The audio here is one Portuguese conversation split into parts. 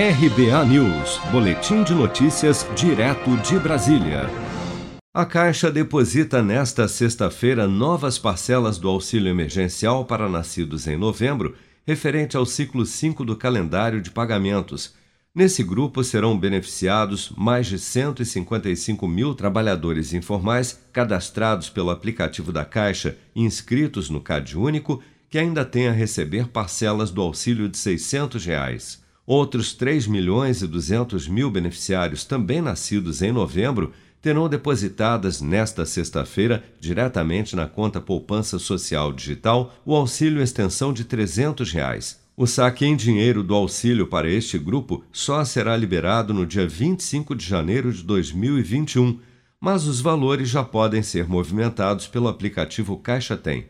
RBA News, Boletim de Notícias, direto de Brasília. A Caixa deposita nesta sexta-feira novas parcelas do auxílio emergencial para nascidos em novembro, referente ao ciclo 5 do calendário de pagamentos. Nesse grupo serão beneficiados mais de 155 mil trabalhadores informais cadastrados pelo aplicativo da Caixa e inscritos no CAD Único, que ainda têm a receber parcelas do auxílio de 600 reais. Outros 3 milhões e 200 mil beneficiários, também nascidos em novembro, terão depositadas nesta sexta-feira, diretamente na conta Poupança Social Digital, o auxílio extensão de 300 reais. O saque em dinheiro do auxílio para este grupo só será liberado no dia 25 de janeiro de 2021, mas os valores já podem ser movimentados pelo aplicativo Caixa Tem.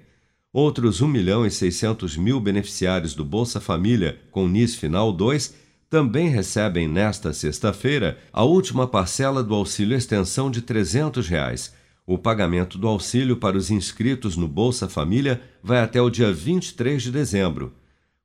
Outros 1 milhão e 600 mil beneficiários do Bolsa Família com NIS Final 2 também recebem nesta sexta-feira a última parcela do auxílio extensão de 300 reais. O pagamento do auxílio para os inscritos no Bolsa Família vai até o dia 23 de dezembro.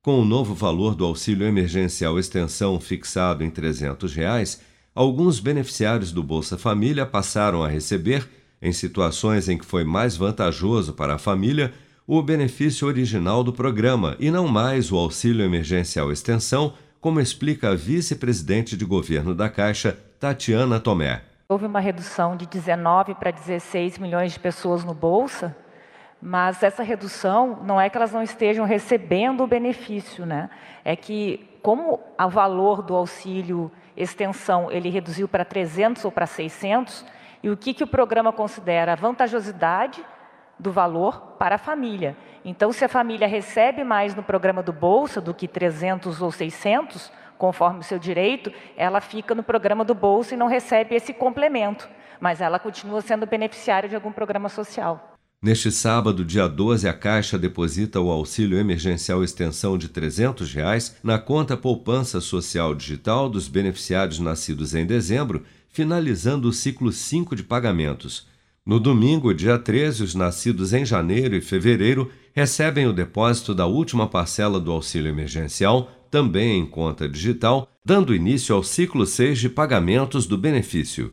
Com o novo valor do auxílio emergencial extensão fixado em 300 reais, alguns beneficiários do Bolsa Família passaram a receber, em situações em que foi mais vantajoso para a família, o benefício original do programa e não mais o auxílio emergencial extensão, como explica a vice-presidente de governo da Caixa, Tatiana Tomé. Houve uma redução de 19 para 16 milhões de pessoas no Bolsa, mas essa redução não é que elas não estejam recebendo o benefício, né? É que como o valor do auxílio extensão ele reduziu para 300 ou para 600, e o que, que o programa considera a vantajosidade do valor para a família. Então, se a família recebe mais no programa do Bolsa do que 300 ou 600, conforme o seu direito, ela fica no programa do Bolsa e não recebe esse complemento, mas ela continua sendo beneficiária de algum programa social. Neste sábado, dia 12, a Caixa deposita o auxílio emergencial extensão de 300 reais na conta Poupança Social Digital dos beneficiários nascidos em dezembro, finalizando o ciclo 5 de pagamentos. No domingo, dia 13, os nascidos em janeiro e fevereiro recebem o depósito da última parcela do auxílio emergencial, também em conta digital, dando início ao ciclo 6 de pagamentos do benefício.